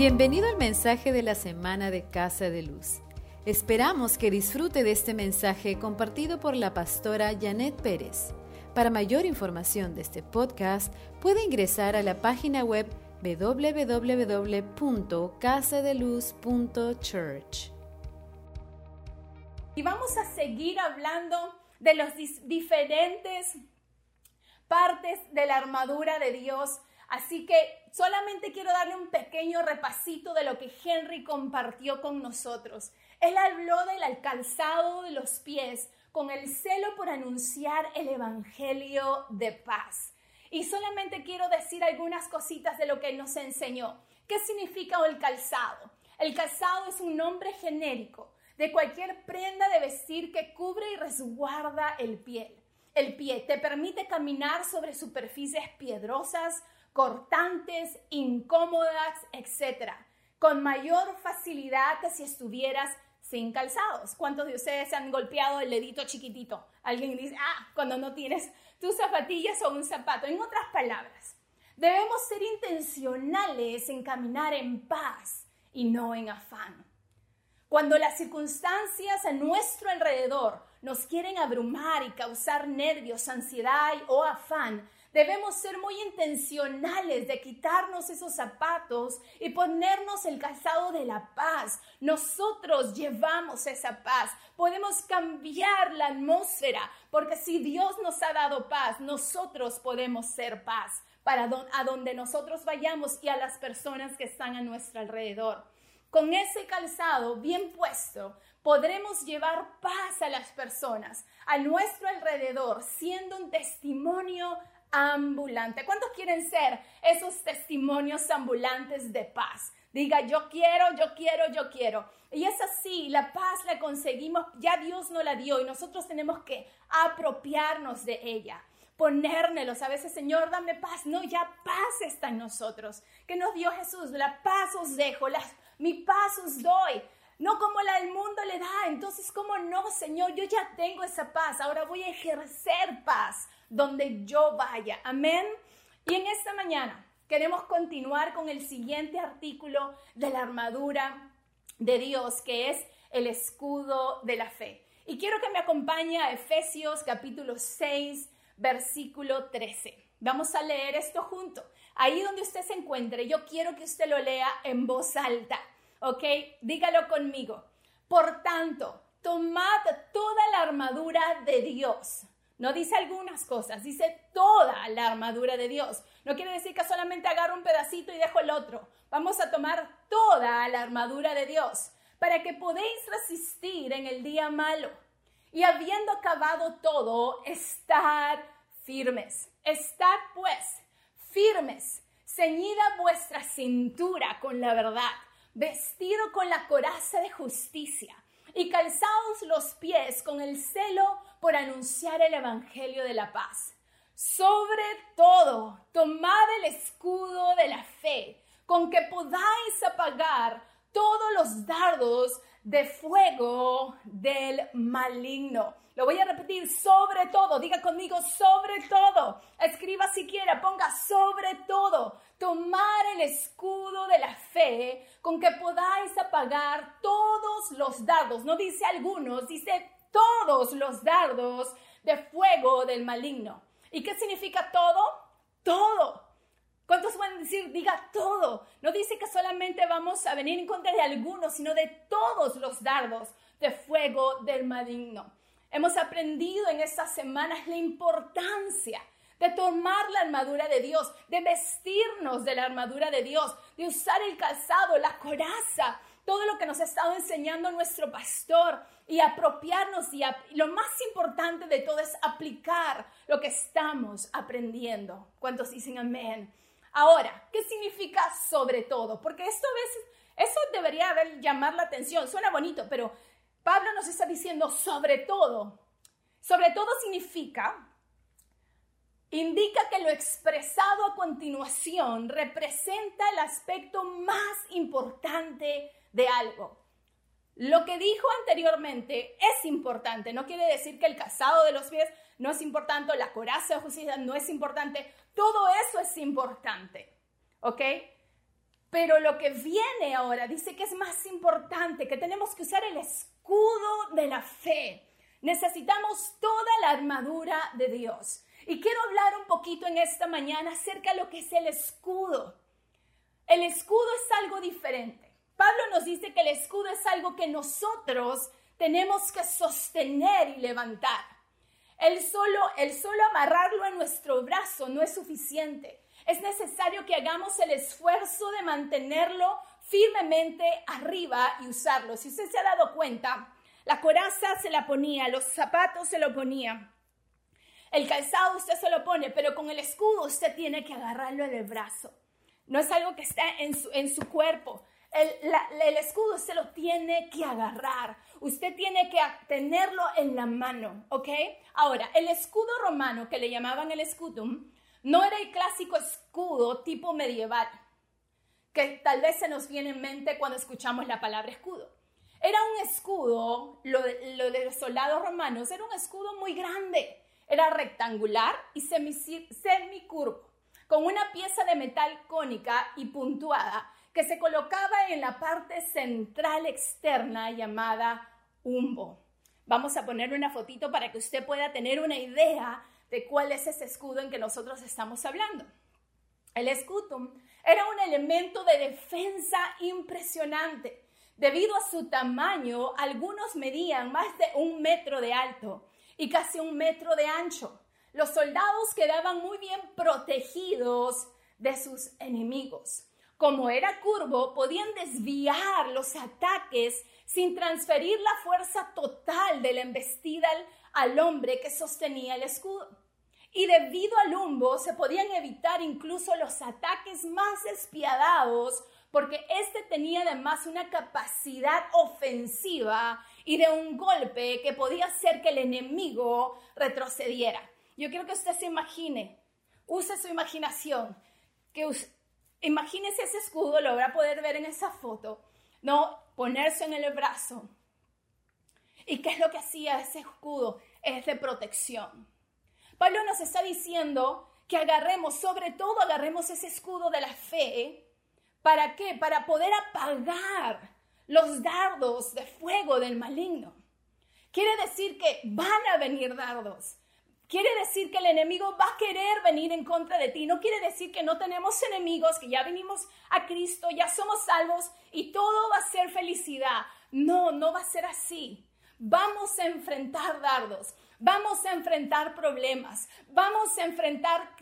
Bienvenido al mensaje de la semana de Casa de Luz. Esperamos que disfrute de este mensaje compartido por la pastora Janet Pérez. Para mayor información de este podcast, puede ingresar a la página web www.casadeluz.church. Y vamos a seguir hablando de las diferentes partes de la armadura de Dios. Así que solamente quiero darle un pequeño repasito de lo que Henry compartió con nosotros. Él habló del calzado de los pies con el celo por anunciar el Evangelio de paz. Y solamente quiero decir algunas cositas de lo que nos enseñó. ¿Qué significa el calzado? El calzado es un nombre genérico de cualquier prenda de vestir que cubre y resguarda el pie. El pie te permite caminar sobre superficies piedrosas, cortantes, incómodas, etc. Con mayor facilidad que si estuvieras sin calzados. ¿Cuántos de ustedes se han golpeado el dedito chiquitito? Alguien dice, ah, cuando no tienes tus zapatillas o un zapato. En otras palabras, debemos ser intencionales en caminar en paz y no en afán. Cuando las circunstancias a nuestro alrededor nos quieren abrumar y causar nervios, ansiedad o afán, Debemos ser muy intencionales de quitarnos esos zapatos y ponernos el calzado de la paz. Nosotros llevamos esa paz. Podemos cambiar la atmósfera porque si Dios nos ha dado paz, nosotros podemos ser paz para a donde nosotros vayamos y a las personas que están a nuestro alrededor. Con ese calzado bien puesto, podremos llevar paz a las personas a nuestro alrededor, siendo un testimonio ambulante. ¿Cuántos quieren ser esos testimonios ambulantes de paz? Diga, yo quiero, yo quiero, yo quiero. Y es así, la paz la conseguimos, ya Dios nos la dio y nosotros tenemos que apropiarnos de ella, ponérnelos. A veces, Señor, dame paz. No, ya paz está en nosotros. ¿Qué nos dio Jesús? La paz os dejo, mi paz os doy. No como la del mundo le da. Entonces, ¿cómo no, Señor? Yo ya tengo esa paz. Ahora voy a ejercer paz donde yo vaya. Amén. Y en esta mañana queremos continuar con el siguiente artículo de la armadura de Dios, que es el escudo de la fe. Y quiero que me acompañe a Efesios capítulo 6, versículo 13. Vamos a leer esto junto. Ahí donde usted se encuentre, yo quiero que usted lo lea en voz alta. ¿Ok? Dígalo conmigo. Por tanto, tomad toda la armadura de Dios no dice algunas cosas, dice toda la armadura de Dios. No quiere decir que solamente agarro un pedacito y dejo el otro. Vamos a tomar toda la armadura de Dios para que podéis resistir en el día malo. Y habiendo acabado todo, estar firmes. Estad pues firmes, ceñida vuestra cintura con la verdad, vestido con la coraza de justicia y calzados los pies con el celo por anunciar el Evangelio de la paz. Sobre todo, tomad el escudo de la fe, con que podáis apagar todos los dardos de fuego del maligno. Lo voy a repetir, sobre todo, diga conmigo, sobre todo. Escriba si quiere, ponga sobre todo. Tomar el escudo de la fe con que podáis apagar todos los dardos. No dice algunos, dice todos los dardos de fuego del maligno. ¿Y qué significa todo? Todo. ¿Cuántos pueden decir, diga todo? No dice que solamente vamos a venir en contra de algunos, sino de todos los dardos de fuego del maligno. Hemos aprendido en estas semanas la importancia de tomar la armadura de Dios, de vestirnos de la armadura de Dios, de usar el calzado, la coraza, todo lo que nos ha estado enseñando nuestro pastor y apropiarnos y, lo más importante de todo es aplicar lo que estamos aprendiendo. ¿Cuántos dicen amén? Ahora, ¿qué significa sobre todo? Porque esto a veces, eso debería haber llamar la atención, suena bonito, pero Pablo nos está diciendo sobre todo. Sobre todo significa indica que lo expresado a continuación representa el aspecto más importante de algo. Lo que dijo anteriormente es importante, no quiere decir que el casado de los pies no es importante, la coraza de justicia no es importante, todo eso es importante, ¿ok? Pero lo que viene ahora dice que es más importante, que tenemos que usar el escudo de la fe. Necesitamos toda la armadura de Dios. Y quiero hablar un poquito en esta mañana acerca de lo que es el escudo. El escudo es algo diferente. Pablo nos dice que el escudo es algo que nosotros tenemos que sostener y levantar. El solo, el solo amarrarlo en nuestro brazo no es suficiente. Es necesario que hagamos el esfuerzo de mantenerlo firmemente arriba y usarlo. Si usted se ha dado cuenta, la coraza se la ponía, los zapatos se lo ponía. El calzado usted se lo pone, pero con el escudo usted tiene que agarrarlo en el brazo. No es algo que está en su, en su cuerpo. El, escudo se lo tiene que agarrar. Usted tiene que tenerlo en la mano, ¿ok? Ahora, el escudo romano que le llamaban el escudum no era el clásico escudo tipo medieval, que tal vez se nos viene en mente cuando escuchamos la palabra escudo. Era un escudo, lo lo de los soldados romanos, era un escudo muy grande. Era rectangular y semicurvo, con una pieza de metal cónica y puntuada que se colocaba en la parte central externa llamada umbo. Vamos a poner una fotito para que usted pueda tener una idea de cuál es ese escudo en que nosotros estamos hablando. El escutum era un elemento de defensa impresionante. Debido a su tamaño, algunos medían más de un metro de alto y casi un metro de ancho. Los soldados quedaban muy bien protegidos de sus enemigos. Como era curvo, podían desviar los ataques sin transferir la fuerza total de la embestida al hombre que sostenía el escudo. Y debido al humbo se podían evitar incluso los ataques más despiadados porque este tenía además una capacidad ofensiva y de un golpe que podía hacer que el enemigo retrocediera. Yo quiero que usted se imagine, use su imaginación, que imagínese ese escudo, lo a poder ver en esa foto, no ponerse en el brazo. ¿Y qué es lo que hacía ese escudo? Es de protección. Pablo nos está diciendo que agarremos, sobre todo agarremos ese escudo de la fe. ¿Para qué? Para poder apagar los dardos de fuego del maligno. Quiere decir que van a venir dardos. Quiere decir que el enemigo va a querer venir en contra de ti. No quiere decir que no tenemos enemigos, que ya venimos a Cristo, ya somos salvos y todo va a ser felicidad. No, no va a ser así. Vamos a enfrentar dardos. Vamos a enfrentar problemas, vamos a enfrentar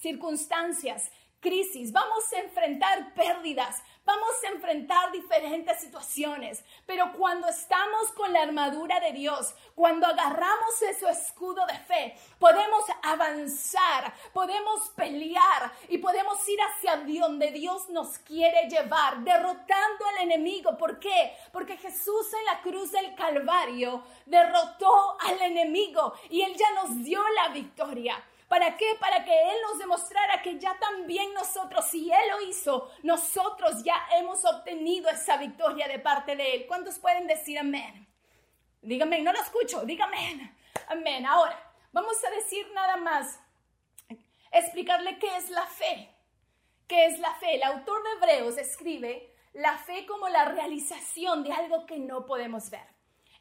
circunstancias, crisis, vamos a enfrentar pérdidas, vamos a enfrentar diferentes situaciones, pero cuando estamos con la armadura de Dios, cuando agarramos ese escudo de fe, podemos avanzar, podemos pelear y podemos ir hacia donde Dios nos quiere llevar, derrotando al enemigo. ¿Por qué? Porque Jesús en la cruz del Calvario derrotó al enemigo y Él ya nos dio la victoria. ¿Para qué? Para que Él nos demostrara que ya también nosotros, si Él lo hizo, nosotros ya hemos obtenido esa victoria de parte de Él. ¿Cuántos pueden decir amén? Dígame, no lo escucho, dígame. Amén. Ahora, vamos a decir nada más, explicarle qué es la fe. ¿Qué es la fe? El autor de Hebreos escribe la fe como la realización de algo que no podemos ver.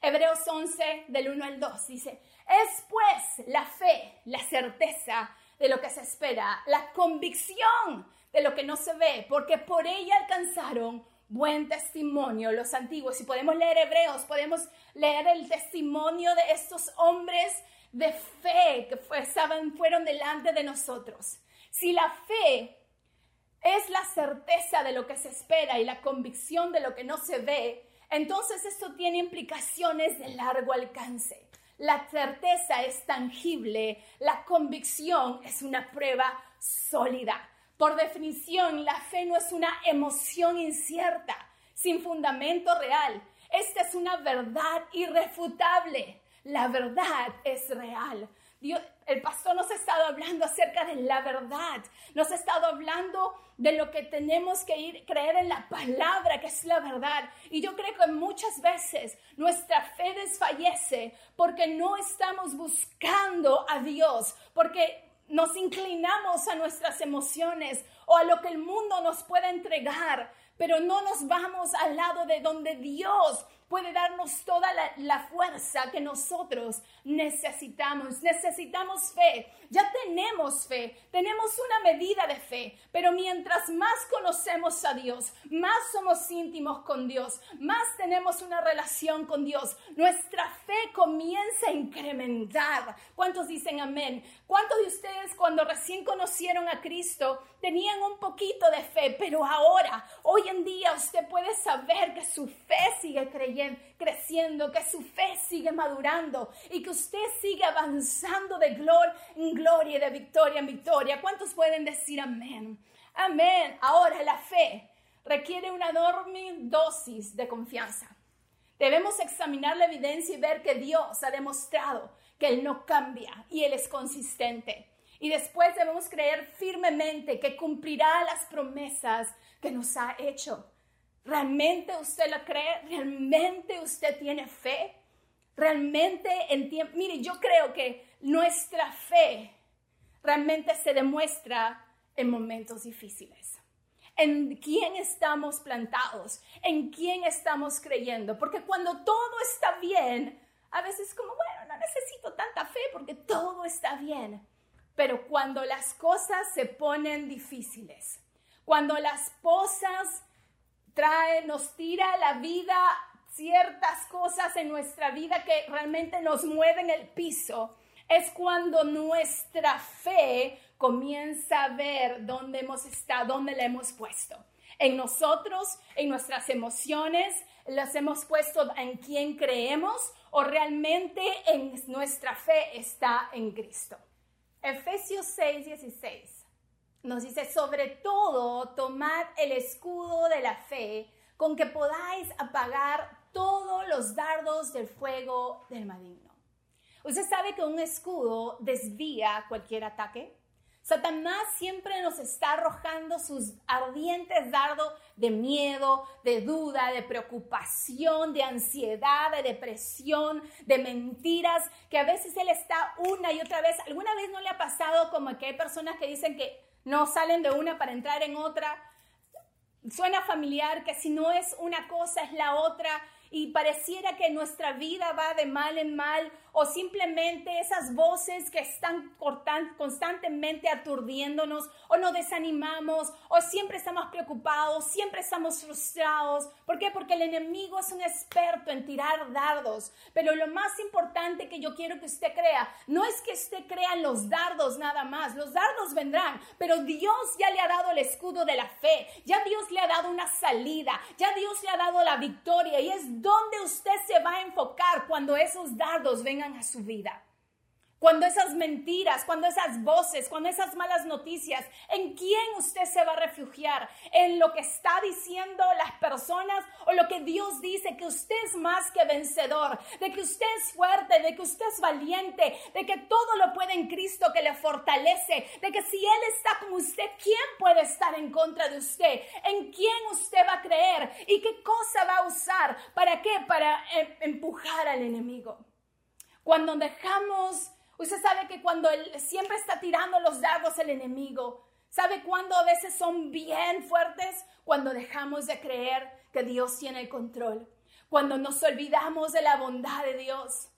Hebreos 11, del 1 al 2, dice, es pues la fe, la certeza de lo que se espera, la convicción de lo que no se ve, porque por ella alcanzaron buen testimonio los antiguos. Si podemos leer Hebreos, podemos leer el testimonio de estos hombres de fe que fueron delante de nosotros. Si la fe es la certeza de lo que se espera y la convicción de lo que no se ve, entonces esto tiene implicaciones de largo alcance. La certeza es tangible, la convicción es una prueba sólida. Por definición, la fe no es una emoción incierta, sin fundamento real. Esta es una verdad irrefutable. La verdad es real. Dios, el pastor nos ha estado hablando acerca de la verdad, nos ha estado hablando de lo que tenemos que ir, creer en la palabra, que es la verdad. Y yo creo que muchas veces nuestra fe desfallece porque no estamos buscando a Dios, porque nos inclinamos a nuestras emociones o a lo que el mundo nos pueda entregar, pero no nos vamos al lado de donde Dios puede darnos toda la, fuerza que nosotros necesitamos. Necesitamos fe. Ya tenemos fe, tenemos una medida de fe, pero mientras más conocemos a Dios, más somos íntimos con Dios, más tenemos una relación con Dios, nuestra fe comienza a incrementar. ¿Cuántos dicen amén? ¿Cuántos de ustedes cuando recién conocieron a Cristo tenían un poquito de fe, pero ahora, hoy en día usted puede saber que su fe sigue creyendo creciendo, que su fe sigue madurando y que usted sigue avanzando de gloria en gloria y de victoria en victoria. ¿Cuántos pueden decir amén? Amén. Ahora la fe requiere una enorme dosis de confianza. Debemos examinar la evidencia y ver que Dios ha demostrado que Él no cambia y Él es consistente. Y después debemos creer firmemente que cumplirá las promesas que nos ha hecho. ¿Realmente usted lo cree? ¿Realmente usted tiene fe? ¿Realmente entiende? Mire, yo creo que nuestra fe realmente se demuestra en momentos difíciles. En quién estamos plantados, en quién estamos creyendo. Porque cuando todo está bien, a veces como, bueno, no necesito tanta fe porque todo está bien. Pero cuando las cosas se ponen difíciles, cuando las cosas trae, nos tira la vida ciertas cosas en nuestra vida que realmente nos mueven el piso, es cuando nuestra fe comienza a ver dónde hemos estado, dónde la hemos puesto. En nosotros, en nuestras emociones, las hemos puesto en quién creemos o realmente en nuestra fe está en Cristo. Efesios 6, 16 nos dice, sobre todo, tomad el escudo de la fe con que podáis apagar todos los dardos del fuego del maligno. Usted sabe que un escudo desvía cualquier ataque. Satanás siempre nos está arrojando sus ardientes dardos de miedo, de duda, de preocupación, de ansiedad, de depresión, de mentiras, que a veces él está una y otra vez. ¿Alguna vez no le ha pasado como que hay personas que dicen que no salen de una para entrar en otra. Suena familiar que si no es una cosa es la otra y pareciera que nuestra vida va de mal en mal o simplemente esas voces que están constantemente aturdiéndonos o nos desanimamos o siempre estamos preocupados, siempre estamos frustrados. ¿Por qué? Porque el enemigo es un experto en tirar dardos. Pero lo más importante que yo quiero que usted crea, no es que usted crea en los dardos nada más, los dardos vendrán, pero Dios ya le ha dado el escudo de la fe, ya Dios le ha dado una salida, ya Dios le ha dado la victoria y es donde usted se va a enfocar cuando esos dardos vengan a su vida. Cuando esas mentiras, cuando esas voces, cuando esas malas noticias, ¿en quién usted se va a refugiar? ¿En lo que está diciendo las personas o lo que Dios dice que usted es más que vencedor, de que usted es fuerte, de que usted es valiente, de que todo lo puede en Cristo que le fortalece, de que si Él está con usted, ¿quién puede estar en contra de usted? ¿En quién usted va a creer? ¿Y qué cosa va a usar? ¿Para qué? Para eh, empujar al enemigo. Cuando dejamos, usted sabe que cuando él siempre está tirando los dardos el enemigo, ¿sabe cuándo a veces son bien fuertes? Cuando dejamos de creer que Dios tiene el control. Cuando nos olvidamos de la bondad de Dios.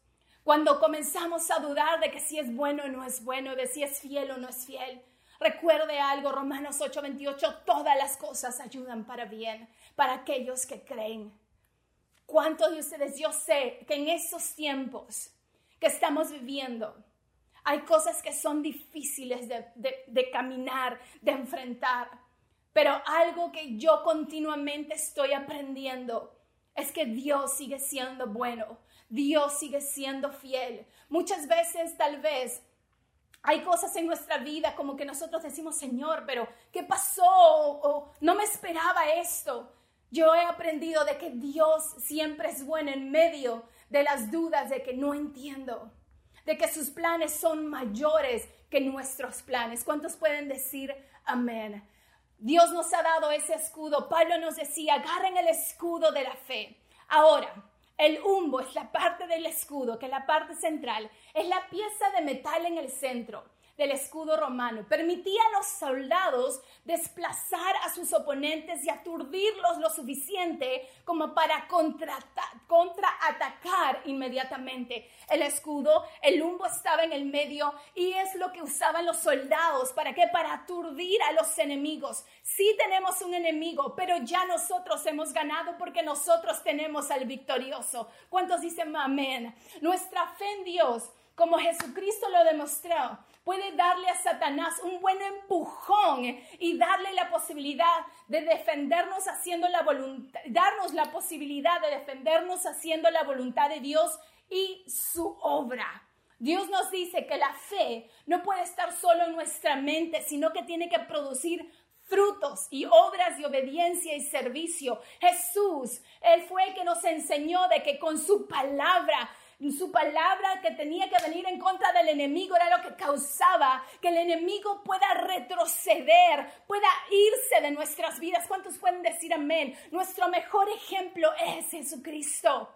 Cuando comenzamos a dudar de que si es bueno o no es bueno, de si es fiel o no es fiel. Recuerde algo, Romanos 8:28, todas las cosas ayudan para bien, para aquellos que creen. ¿Cuántos de ustedes, yo sé que en esos tiempos que estamos viviendo. Hay cosas que son difíciles de, caminar, de enfrentar, pero algo que yo continuamente estoy aprendiendo es que Dios sigue siendo bueno, Dios sigue siendo fiel. Muchas veces tal vez hay cosas en nuestra vida como que nosotros decimos, Señor, pero ¿qué pasó? O, no me esperaba esto. Yo he aprendido de que Dios siempre es bueno en medio de las dudas de que no entiendo, de que sus planes son mayores que nuestros planes. ¿Cuántos pueden decir amén? Dios nos ha dado ese escudo. Pablo nos decía, agarren el escudo de la fe. Ahora, el humbo es la parte del escudo, que es la parte central, es la pieza de metal en el centro. Del escudo romano. Permitía a los soldados desplazar a sus oponentes y aturdirlos lo suficiente como para contraatacar inmediatamente. El escudo, el lumbo estaba en el medio y es lo que usaban los soldados. ¿Para qué? Para aturdir a los enemigos. Sí tenemos un enemigo, pero ya nosotros hemos ganado porque nosotros tenemos al victorioso. ¿Cuántos dicen amén? Nuestra fe en Dios como Jesucristo lo demostró, puede darle a Satanás un buen empujón y darle la posibilidad de defendernos haciendo la voluntad, darnos la posibilidad de defendernos haciendo la voluntad de Dios y su obra. Dios nos dice que la fe no puede estar solo en nuestra mente, sino que tiene que producir frutos y obras de obediencia y servicio. Jesús, Él fue el que nos enseñó de que con su palabra su palabra que tenía que venir en contra del enemigo era lo que causaba que el enemigo pueda retroceder, pueda irse de nuestras vidas. ¿Cuántos pueden decir amén? Nuestro mejor ejemplo es Jesucristo.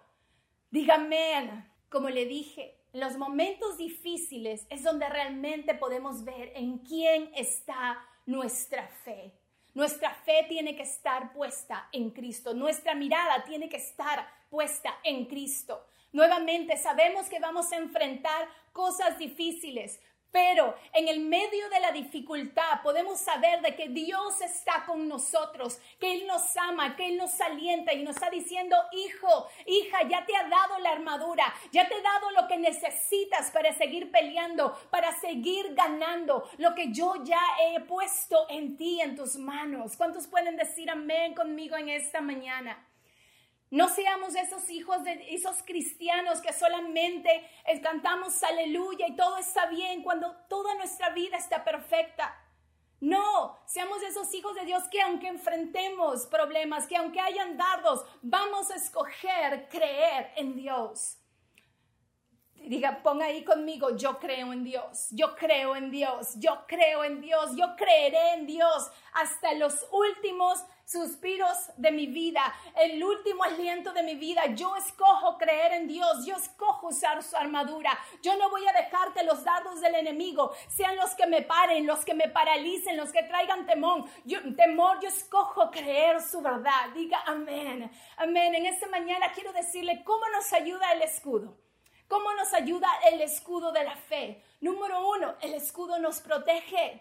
Diga amén. Como le dije, los momentos difíciles es donde realmente podemos ver en quién está nuestra fe. Nuestra fe tiene que estar puesta en Cristo. Nuestra mirada tiene que estar puesta en Cristo. Nuevamente, sabemos que vamos a enfrentar cosas difíciles, pero en el medio de la dificultad podemos saber de que Dios está con nosotros, que Él nos ama, que Él nos alienta y nos está diciendo, hijo, hija, ya te ha dado la armadura, ya te he dado lo que necesitas para seguir peleando, para seguir ganando, lo que yo ya he puesto en ti, en tus manos. ¿Cuántos pueden decir amén conmigo en esta mañana? No seamos esos hijos de esos cristianos que solamente cantamos aleluya y todo está bien cuando toda nuestra vida está perfecta. No, seamos esos hijos de Dios que aunque enfrentemos problemas, que aunque hayan dardos, vamos a escoger creer en Dios. Diga, ponga ahí conmigo, yo creo en Dios, yo creo en Dios, yo creo en Dios, yo creeré en Dios hasta los últimos suspiros de mi vida, el último aliento de mi vida. Yo escojo creer en Dios, yo escojo usar su armadura. Yo no voy a dejar los dardos del enemigo sean los que me paren, los que me paralicen, los que traigan temor. Yo, temor, yo escojo creer su verdad. Diga amén, amén. En esta mañana quiero decirle cómo nos ayuda el escudo. ¿Cómo nos ayuda el escudo de la fe? Número uno, el escudo nos protege.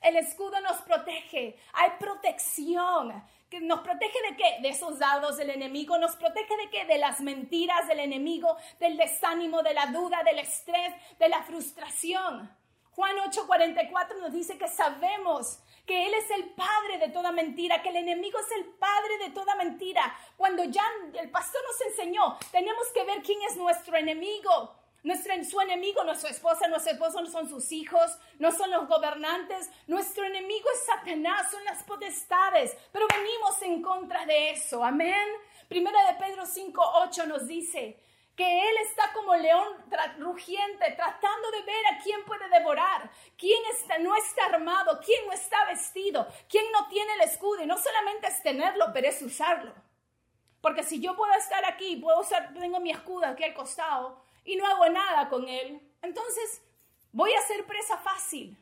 El escudo nos protege. Hay protección. ¿Nos protege de qué? De esos dados del enemigo. ¿Nos protege de qué? De las mentiras del enemigo, del desánimo, de la duda, del estrés, de la frustración. Juan 8:44 nos dice que sabemos que Él es el padre de toda mentira, que el enemigo es el padre de toda mentira. Cuando ya el pastor nos enseñó, tenemos que ver quién es nuestro enemigo. Nuestro, su enemigo su esposa, nuestro esposo no son sus hijos, no son los gobernantes. Nuestro enemigo es Satanás, son las potestades. Pero venimos en contra de eso. Amén. Primera de Pedro 5, 8 nos dice que Él está como león rugiente, tratando de ver a quién puede devorar, quién está, no está armado, quién no está vestido, quién no tiene el escudo. Y no solamente es tenerlo, pero es usarlo. Porque si yo puedo estar aquí, puedo usar, tengo mi escudo aquí al costado, y no hago nada con él, entonces voy a ser presa fácil.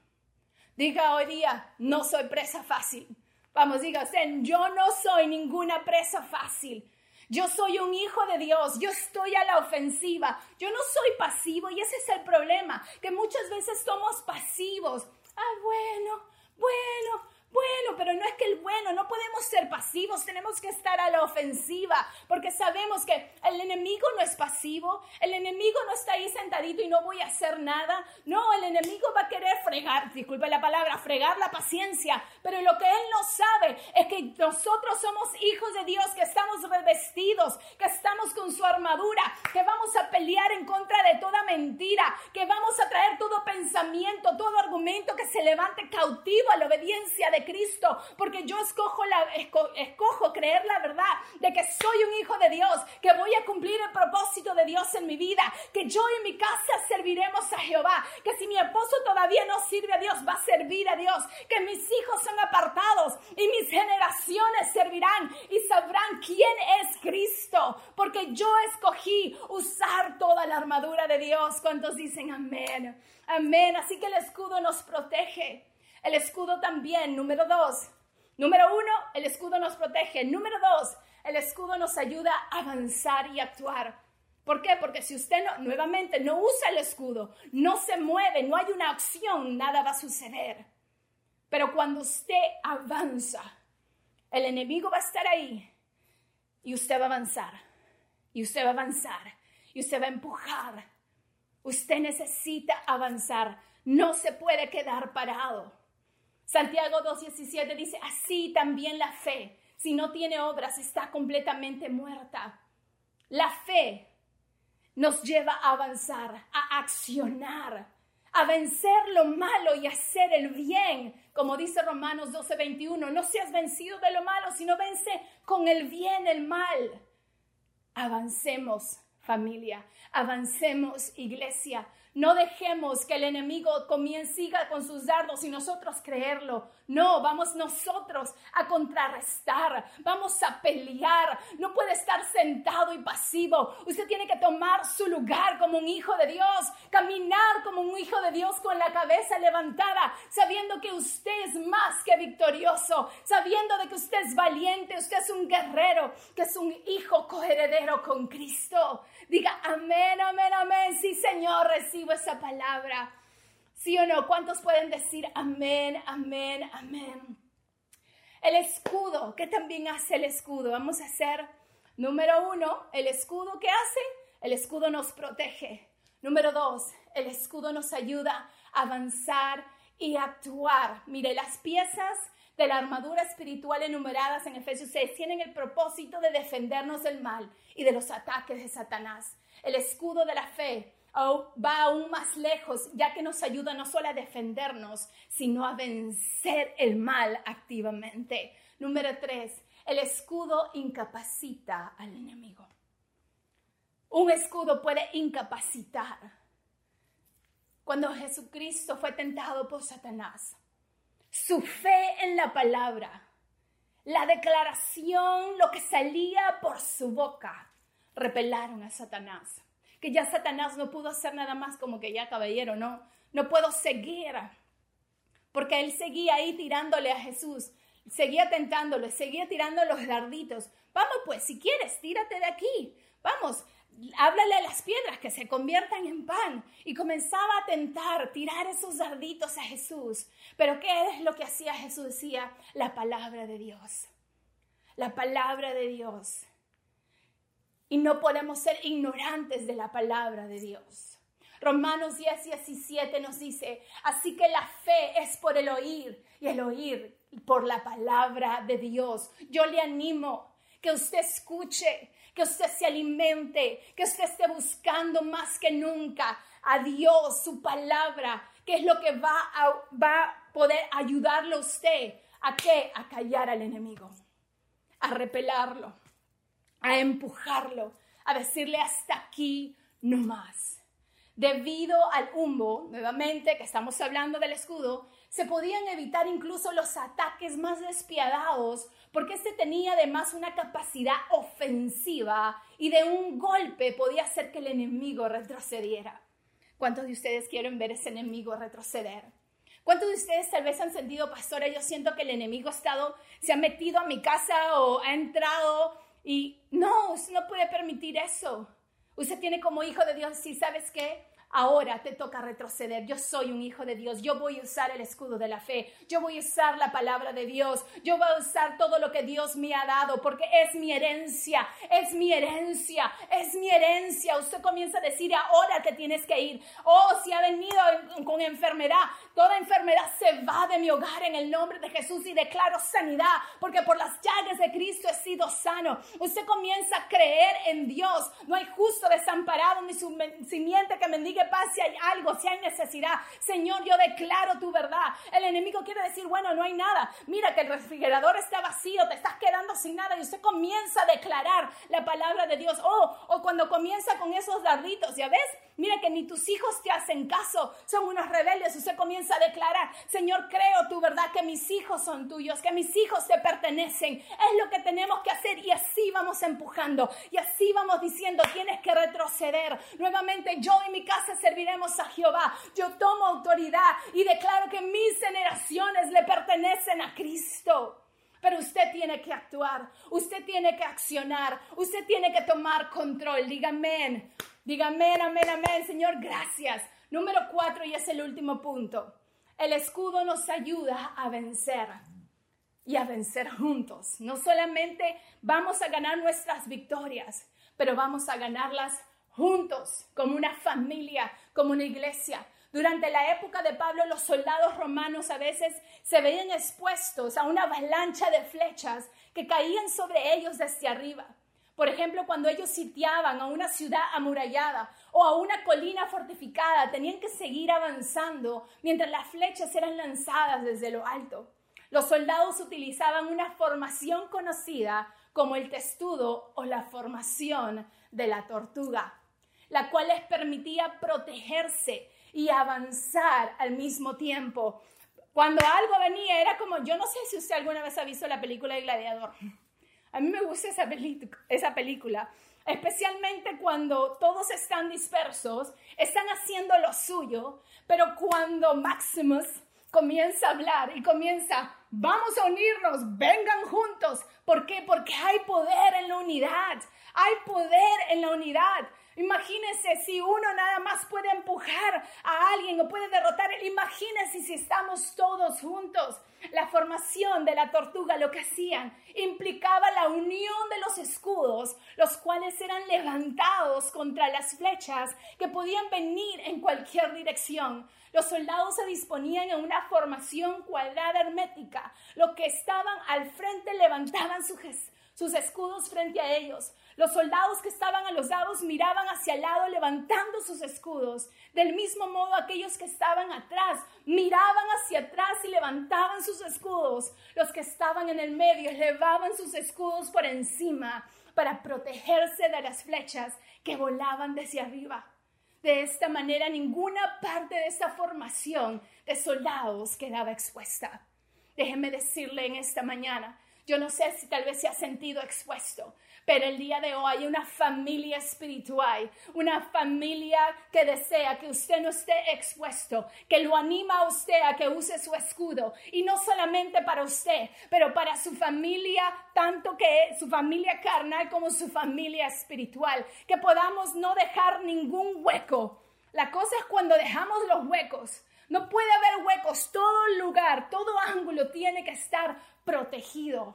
Diga hoy día, no soy presa fácil. Vamos, diga, yo no soy ninguna presa fácil. Yo soy un hijo de Dios, yo estoy a la ofensiva, yo no soy pasivo y ese es el problema, que muchas veces somos pasivos. Ah, bueno, bueno, bueno, pero no es que el bueno, no podemos ser pasivos, tenemos que estar a la ofensiva, porque sabemos que el enemigo no es pasivo, el enemigo no está ahí sentadito y no voy a hacer nada. No, el enemigo va a querer fregar, disculpe la palabra, fregar la paciencia, pero lo que él no sabe es que nosotros somos hijos de Dios, que estamos revestidos, que estamos con su armadura, que vamos a pelear en contra de toda mentira, que vamos a traer todo pensamiento, todo argumento que se levante cautivo a la obediencia de Cristo, porque yo escojo, la, escojo creer la verdad de que soy un hijo de Dios, que voy a cumplir el propósito de Dios en mi vida, que yo y mi casa serviremos a Jehová, que si mi esposo todavía no sirve a Dios, va a servir a Dios, que mis hijos son apartados y mis generaciones servirán y sabrán quién es Cristo, porque yo escogí usar toda la armadura de Dios. ¿Cuántos dicen amén? Amén. Así que el escudo nos protege. El escudo también, número dos. Número uno, el escudo nos protege. Número dos, el escudo nos ayuda a avanzar y actuar. ¿Por qué? Porque si usted no, nuevamente no usa el escudo, no se mueve, no hay una acción, nada va a suceder. Pero cuando usted avanza, el enemigo va a estar ahí y usted va a avanzar, y usted va a avanzar, y usted va a empujar. Usted necesita avanzar, no se puede quedar parado. Santiago 2.17 dice, así también la fe, si no tiene obras, está completamente muerta. La fe nos lleva a avanzar, a accionar, a vencer lo malo y hacer el bien. Como dice Romanos 12:21, no seas vencido de lo malo, sino vence con el bien el mal. Avancemos familia, avancemos iglesia, no dejemos que el enemigo comience, con sus dardos y nosotros creerlo. No, vamos nosotros a contrarrestar, vamos a pelear. No puede estar sentado y pasivo. Usted tiene que tomar su lugar como un hijo de Dios, caminar como un hijo de Dios con la cabeza levantada, sabiendo que usted es más que victorioso, sabiendo de que usted es valiente, usted es un guerrero, que es un hijo coheredero con Cristo. Diga amén, amén, amén. Sí, Señor, recibo esa palabra. ¿Sí o no? ¿Cuántos pueden decir amén, amén, amén? El escudo, ¿qué también hace el escudo? Vamos a hacer, número uno, el escudo, ¿qué hace? El escudo nos protege. Número dos, el escudo nos ayuda a avanzar y actuar. Mire, las piezas de la armadura espiritual enumeradas en Efesios 6 tienen el propósito de defendernos del mal y de los ataques de Satanás. El escudo de la fe va aún más lejos, ya que nos ayuda no solo a defendernos, sino a vencer el mal activamente. Número tres, el escudo incapacita al enemigo. Un escudo puede incapacitar. Cuando Jesucristo fue tentado por Satanás, su fe en la palabra, la declaración, lo que salía por su boca, repelaron a Satanás. Que ya Satanás no pudo hacer nada más como que ya caballero, no, no puedo seguir. Porque él seguía ahí tirándole a Jesús, seguía tentándole, seguía tirando los darditos. Vamos pues, si quieres, tírate de aquí. Vamos, háblale a las piedras que se conviertan en pan. Y comenzaba a tentar, tirar esos darditos a Jesús. Pero ¿qué es lo que hacía Jesús? Decía la palabra de Dios. La palabra de Dios. Y no podemos ser ignorantes de la palabra de Dios. Romanos 10, 17 nos dice, así que la fe es por el oír y el oír por la palabra de Dios. Yo le animo que usted escuche, que usted se alimente, que usted esté buscando más que nunca a Dios, su palabra, que es lo que va a, va poder ayudarle a usted a qué? A callar al enemigo, a repelarlo, a empujarlo, a decirle hasta aquí no más. Debido al humo, nuevamente, que estamos hablando del escudo, se podían evitar incluso los ataques más despiadados porque este tenía además una capacidad ofensiva y de un golpe podía hacer que el enemigo retrocediera. ¿Cuántos de ustedes quieren ver ese enemigo retroceder? ¿Cuántos de ustedes tal vez han sentido, pastora, yo siento que el enemigo ha estado, se ha metido a mi casa o ha entrado y no, usted no puede permitir eso. Usted tiene como hijo de Dios, si sabes qué, Ahora te toca retroceder. Yo soy un hijo de Dios. Yo voy a usar el escudo de la fe. Yo voy a usar la palabra de Dios. Yo voy a usar todo lo que Dios me ha dado porque es mi herencia. Es mi herencia. Es mi herencia. Usted comienza a decir, ahora te tienes que ir. Oh, si ha venido con enfermedad, toda enfermedad se va de mi hogar en el nombre de Jesús y declaro sanidad porque por las llagas de Cristo he sido sano. Usted comienza a creer en Dios. No hay justo desamparado ni su simiente que mendigue paz si hay algo, si hay necesidad. Señor, yo declaro tu verdad. El enemigo quiere decir, bueno, no hay nada. Mira que el refrigerador está vacío, te estás quedando sin nada y usted comienza a declarar la palabra de Dios. Oh, o cuando comienza con esos darditos, ¿ya ves? Mira que ni tus hijos te hacen caso, son unos rebeldes. Usted comienza a declarar, Señor, creo tu verdad que mis hijos son tuyos, que mis hijos te pertenecen. Es lo que tenemos que hacer y así vamos empujando y así vamos diciendo, tienes que retroceder. Nuevamente yo y mi casa serviremos a Jehová. Yo tomo autoridad y declaro que mis generaciones le pertenecen a Cristo. Pero usted tiene que actuar, usted tiene que accionar, usted tiene que tomar control. Diga amén, diga amén, amén, amén. Señor, gracias. Número cuatro y es el último punto. El escudo nos ayuda a vencer y a vencer juntos. No solamente vamos a ganar nuestras victorias, pero vamos a ganarlas juntos, como una familia, como una iglesia. Durante la época de Pablo, los soldados romanos a veces se veían expuestos a una avalancha de flechas que caían sobre ellos desde arriba. Por ejemplo, cuando ellos sitiaban a una ciudad amurallada o a una colina fortificada, tenían que seguir avanzando mientras las flechas eran lanzadas desde lo alto. Los soldados utilizaban una formación conocida como el testudo o la formación de la tortuga, la cual les permitía protegerse y avanzar al mismo tiempo. Cuando algo venía era como, yo no sé si usted alguna vez ha visto la película de Gladiador. A mí me gusta esa, película, especialmente cuando todos están dispersos, están haciendo lo suyo, pero cuando Maximus comienza a hablar y comienza, vamos a unirnos, vengan juntos. ¿Por qué? Porque hay poder en la unidad, hay poder en la unidad. Imagínense si uno nada más puede empujar a alguien o puede derrotar, imagínense si estamos todos juntos. La formación de la tortuga lo que hacían implicaba la unión de los escudos, los cuales eran levantados contra las flechas que podían venir en cualquier dirección. Los soldados se disponían en una formación cuadrada hermética. Los que estaban al frente levantaban sus escudos frente a ellos. Los soldados que estaban a los lados miraban hacia el lado levantando sus escudos. Del mismo modo aquellos que estaban atrás miraban hacia atrás y levantaban sus escudos. Los que estaban en el medio elevaban sus escudos por encima para protegerse de las flechas que volaban desde arriba. De esta manera ninguna parte de esa formación de soldados quedaba expuesta. Déjeme decirle en esta mañana, yo no sé si tal vez se ha sentido expuesto, pero el día de hoy hay una familia espiritual, una familia que desea que usted no esté expuesto, que lo anima a usted a que use su escudo. Y no solamente para usted, pero para su familia, tanto que su familia carnal como su familia espiritual. Que podamos no dejar ningún hueco. La cosa es cuando dejamos los huecos. No puede haber huecos. Todo lugar, todo ángulo tiene que estar protegido.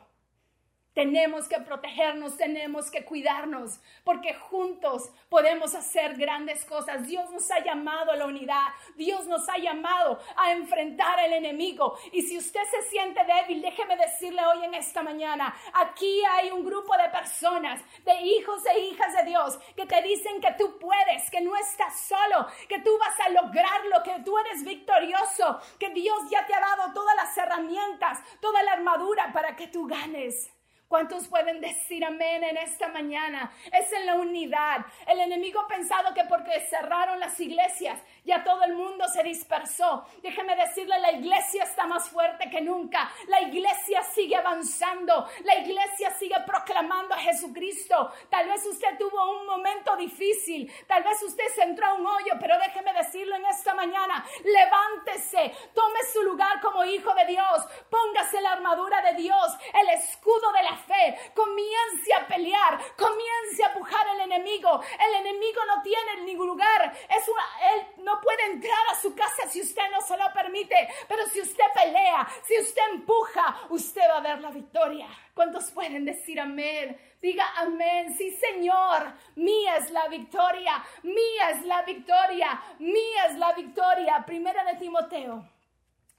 Tenemos que protegernos, tenemos que cuidarnos, porque juntos podemos hacer grandes cosas. Dios nos ha llamado a la unidad, Dios nos ha llamado a enfrentar al enemigo. Y si usted se siente débil, déjeme decirle hoy en esta mañana, aquí hay un grupo de personas, de hijos e hijas de Dios, que te dicen que tú puedes, que no estás solo, que tú vas a lograrlo, que tú eres victorioso, que Dios ya te ha dado todas las herramientas, toda la armadura para que tú ganes. ¿Cuántos pueden decir amén en esta mañana? Es en la unidad. El enemigo ha pensado que porque cerraron las iglesias ya todo el mundo se dispersó. Déjeme decirle, la iglesia está más fuerte que nunca. La iglesia sigue avanzando. La iglesia sigue proclamando a Jesucristo. Tal vez usted tuvo un momento difícil. Tal vez usted se entró a un hoyo, pero déjeme decirlo en esta mañana. Levántese, tome su lugar como hijo de Dios. Póngase la armadura de Dios, el escudo de la fe, comience a pelear, comience a pujar al enemigo. El enemigo no tiene ningún lugar, es una, él no puede entrar a su casa si usted no se lo permite, pero si usted pelea, si usted empuja, usted va a ver la victoria. ¿Cuántos pueden decir amén? Diga amén. Sí, Señor. Mía es la victoria. Mía es la victoria. Mía es la victoria. Primera de Timoteo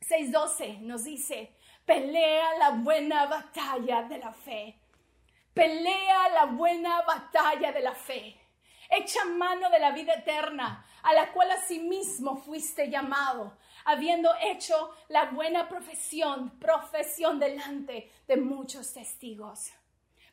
6:12 nos dice, Pelea la buena batalla de la fe. Pelea la buena batalla de la fe. Echa mano de la vida eterna, a la cual asimismo fuiste llamado, habiendo hecho la buena profesión, profesión delante de muchos testigos.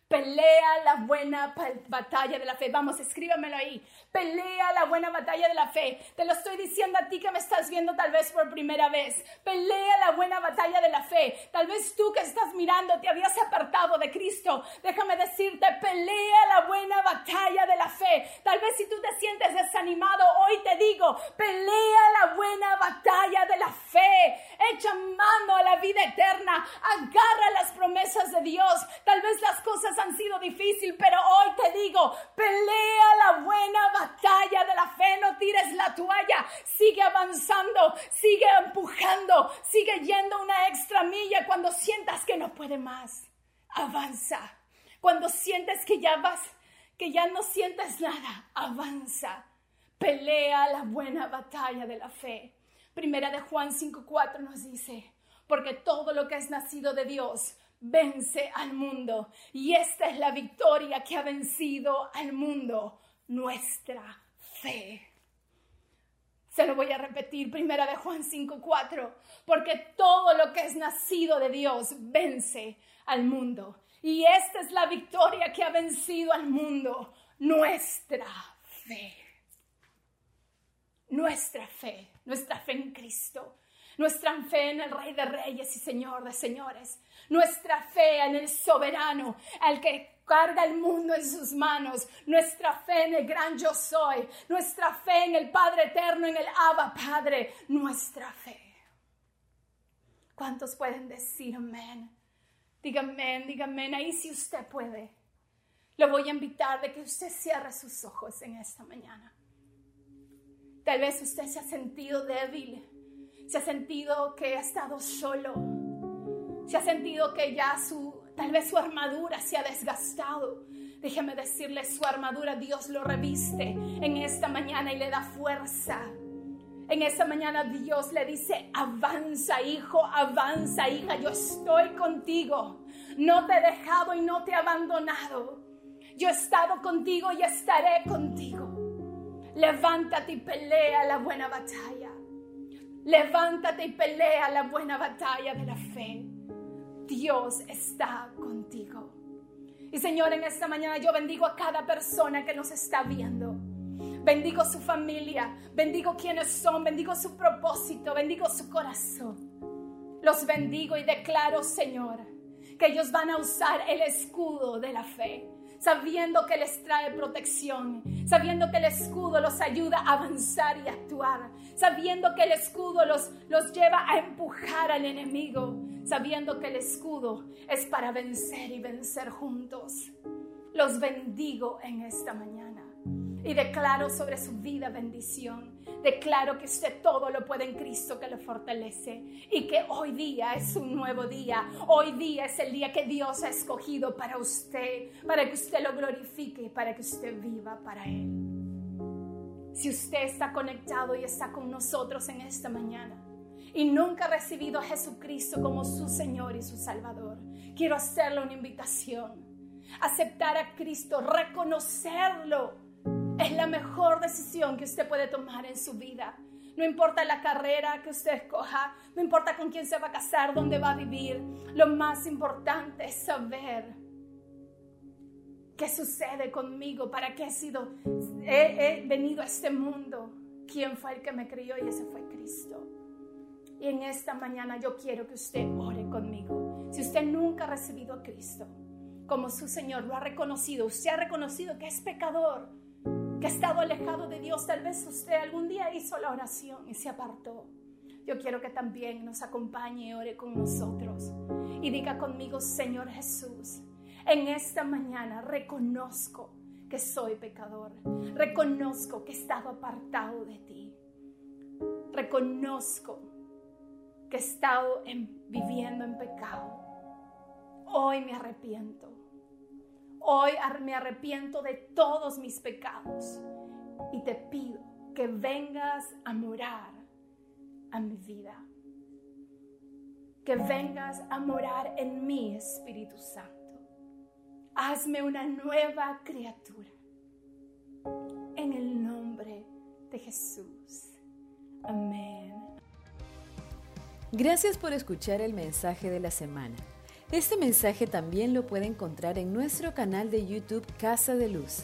Pelea la buena batalla de la fe. Vamos, escríbamelo ahí. Pelea la buena batalla de la fe. Te lo estoy diciendo a ti que me estás viendo tal vez por primera vez. Pelea la buena batalla de la fe. Tal vez tú que estás mirando te habías apartado de Cristo. Déjame decirte, pelea la buena batalla de la fe. Tal vez si tú te sientes desanimado, hoy te digo, pelea la buena batalla de la fe. Echa mano a la vida eterna. Agarra las promesas de Dios. Tal vez las cosas han sido difíciles, pero hoy te digo, pelea la buena batalla de la fe, no tires la toalla, sigue avanzando, sigue empujando, sigue yendo una extra milla cuando sientas que no puede más. Avanza. Cuando sientes que ya vas, que ya no sientes nada, avanza. Pelea la buena batalla de la fe. Primera de Juan 5:4 nos dice, porque todo lo que es nacido de Dios vence al mundo. Y esta es la victoria que ha vencido al mundo, nuestra fe. Se lo voy a repetir, primera de Juan 5:4, porque todo lo que es nacido de Dios vence al mundo. Y esta es la victoria que ha vencido al mundo, nuestra fe. Nuestra fe, nuestra fe en Cristo nuestra fe en el Rey de Reyes y Señor de Señores, nuestra fe en el soberano, el que carga el mundo en sus manos, nuestra fe en el gran yo soy, nuestra fe en el Padre eterno, en el Abba Padre, nuestra fe. ¿Cuántos pueden decir amén? Díganme, díganme, ahí si usted puede. Le voy a invitar de que usted cierre sus ojos en esta mañana. Tal vez usted se ha sentido débil se ha sentido que ha estado solo, se ha sentido que ya su, tal vez su armadura se ha desgastado. Déjeme decirle, su armadura Dios lo reviste en esta mañana y le da fuerza. En esta mañana Dios le dice, avanza hijo, avanza hija, yo estoy contigo. No te he dejado y no te he abandonado. Yo he estado contigo y estaré contigo. Levántate y pelea la buena batalla. Levántate y pelea la buena batalla de la fe. Dios está contigo. Y Señor, en esta mañana yo bendigo a cada persona que nos está viendo. Bendigo su familia, bendigo quienes son, bendigo su propósito, bendigo su corazón. Los bendigo y declaro, Señor, que ellos van a usar el escudo de la fe sabiendo que les trae protección, sabiendo que el escudo los ayuda a avanzar y actuar, sabiendo que el escudo los, los lleva a empujar al enemigo, sabiendo que el escudo es para vencer y vencer juntos. Los bendigo en esta mañana y declaro sobre su vida bendición. Declaro que usted todo lo puede en Cristo que le fortalece y que hoy día es un nuevo día. Hoy día es el día que Dios ha escogido para usted, para que usted lo glorifique y para que usted viva para Él. Si usted está conectado y está con nosotros en esta mañana y nunca ha recibido a Jesucristo como su Señor y su Salvador, quiero hacerle una invitación. Aceptar a Cristo, reconocerlo es la mejor decisión que usted puede tomar en su vida. No importa la carrera que usted escoja, no importa con quién se va a casar, dónde va a vivir. Lo más importante es saber qué sucede conmigo, para qué he sido, he, he venido a este mundo. ¿Quién fue el que me crió? Y ese fue Cristo. Y en esta mañana yo quiero que usted ore conmigo. Si usted nunca ha recibido a Cristo como su Señor, lo ha reconocido, usted ha reconocido que es pecador, que ha estado alejado de Dios, tal vez usted algún día hizo la oración y se apartó. Yo quiero que también nos acompañe y ore con nosotros. Y diga conmigo, Señor Jesús, en esta mañana reconozco que soy pecador, reconozco que he estado apartado de ti, reconozco que he estado viviendo en pecado. Hoy me arrepiento Hoy me arrepiento de todos mis pecados y te pido que vengas a morar a mi vida. Que vengas a morar en mi Espíritu Santo. Hazme una nueva criatura. En el nombre de Jesús. Amén. Gracias por escuchar el mensaje de la semana. Este mensaje también lo puede encontrar en nuestro canal de YouTube Casa de Luz.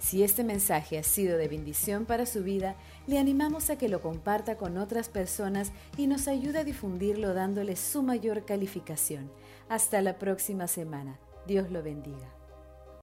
Si este mensaje ha sido de bendición para su vida, le animamos a que lo comparta con otras personas y nos ayude a difundirlo dándole su mayor calificación. Hasta la próxima semana. Dios lo bendiga.